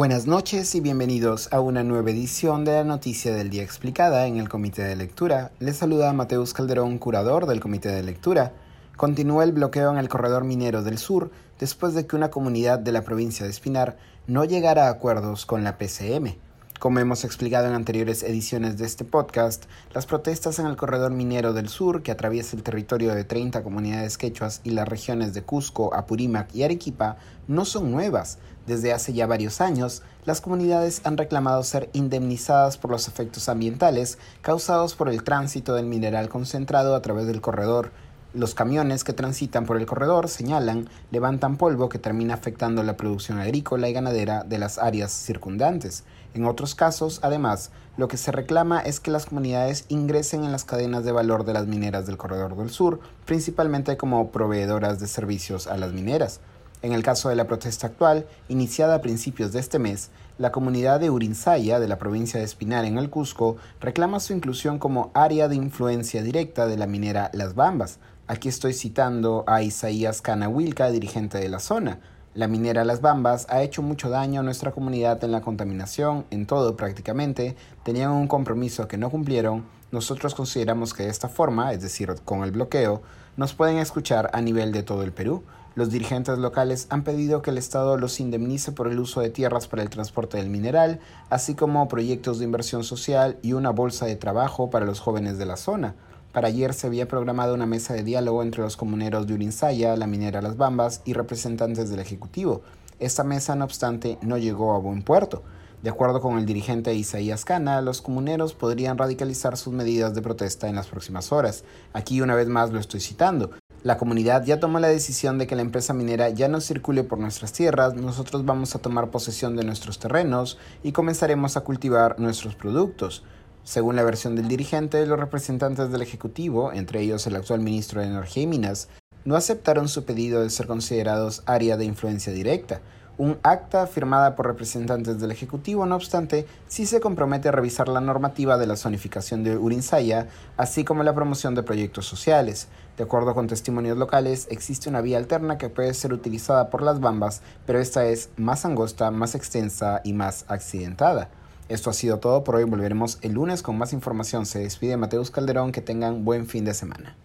Buenas noches y bienvenidos a una nueva edición de la Noticia del Día Explicada en el Comité de Lectura. Les saluda Mateus Calderón, curador del Comité de Lectura. Continúa el bloqueo en el corredor minero del sur después de que una comunidad de la provincia de Espinar no llegara a acuerdos con la PCM. Como hemos explicado en anteriores ediciones de este podcast, las protestas en el corredor minero del sur, que atraviesa el territorio de 30 comunidades quechuas y las regiones de Cusco, Apurímac y Arequipa, no son nuevas. Desde hace ya varios años, las comunidades han reclamado ser indemnizadas por los efectos ambientales causados por el tránsito del mineral concentrado a través del corredor los camiones que transitan por el corredor, señalan, levantan polvo que termina afectando la producción agrícola y ganadera de las áreas circundantes. En otros casos, además, lo que se reclama es que las comunidades ingresen en las cadenas de valor de las mineras del Corredor del Sur, principalmente como proveedoras de servicios a las mineras. En el caso de la protesta actual, iniciada a principios de este mes, la comunidad de Urinsaya, de la provincia de Espinar en el Cusco, reclama su inclusión como área de influencia directa de la minera Las Bambas, Aquí estoy citando a Isaías Canahuilca, dirigente de la zona. La minera Las Bambas ha hecho mucho daño a nuestra comunidad en la contaminación, en todo prácticamente. Tenían un compromiso que no cumplieron. Nosotros consideramos que de esta forma, es decir, con el bloqueo, nos pueden escuchar a nivel de todo el Perú. Los dirigentes locales han pedido que el Estado los indemnice por el uso de tierras para el transporte del mineral, así como proyectos de inversión social y una bolsa de trabajo para los jóvenes de la zona. Para ayer se había programado una mesa de diálogo entre los comuneros de Urinsaya, la minera Las Bambas y representantes del Ejecutivo. Esta mesa, no obstante, no llegó a buen puerto. De acuerdo con el dirigente Isaías Cana, los comuneros podrían radicalizar sus medidas de protesta en las próximas horas. Aquí una vez más lo estoy citando. La comunidad ya tomó la decisión de que la empresa minera ya no circule por nuestras tierras, nosotros vamos a tomar posesión de nuestros terrenos y comenzaremos a cultivar nuestros productos. Según la versión del dirigente, los representantes del Ejecutivo, entre ellos el actual ministro de Energía y Minas, no aceptaron su pedido de ser considerados área de influencia directa. Un acta firmada por representantes del Ejecutivo, no obstante, sí se compromete a revisar la normativa de la zonificación de Urinsaya, así como la promoción de proyectos sociales. De acuerdo con testimonios locales, existe una vía alterna que puede ser utilizada por las bambas, pero esta es más angosta, más extensa y más accidentada. Esto ha sido todo por hoy. Volveremos el lunes con más información. Se despide Mateus Calderón. Que tengan buen fin de semana.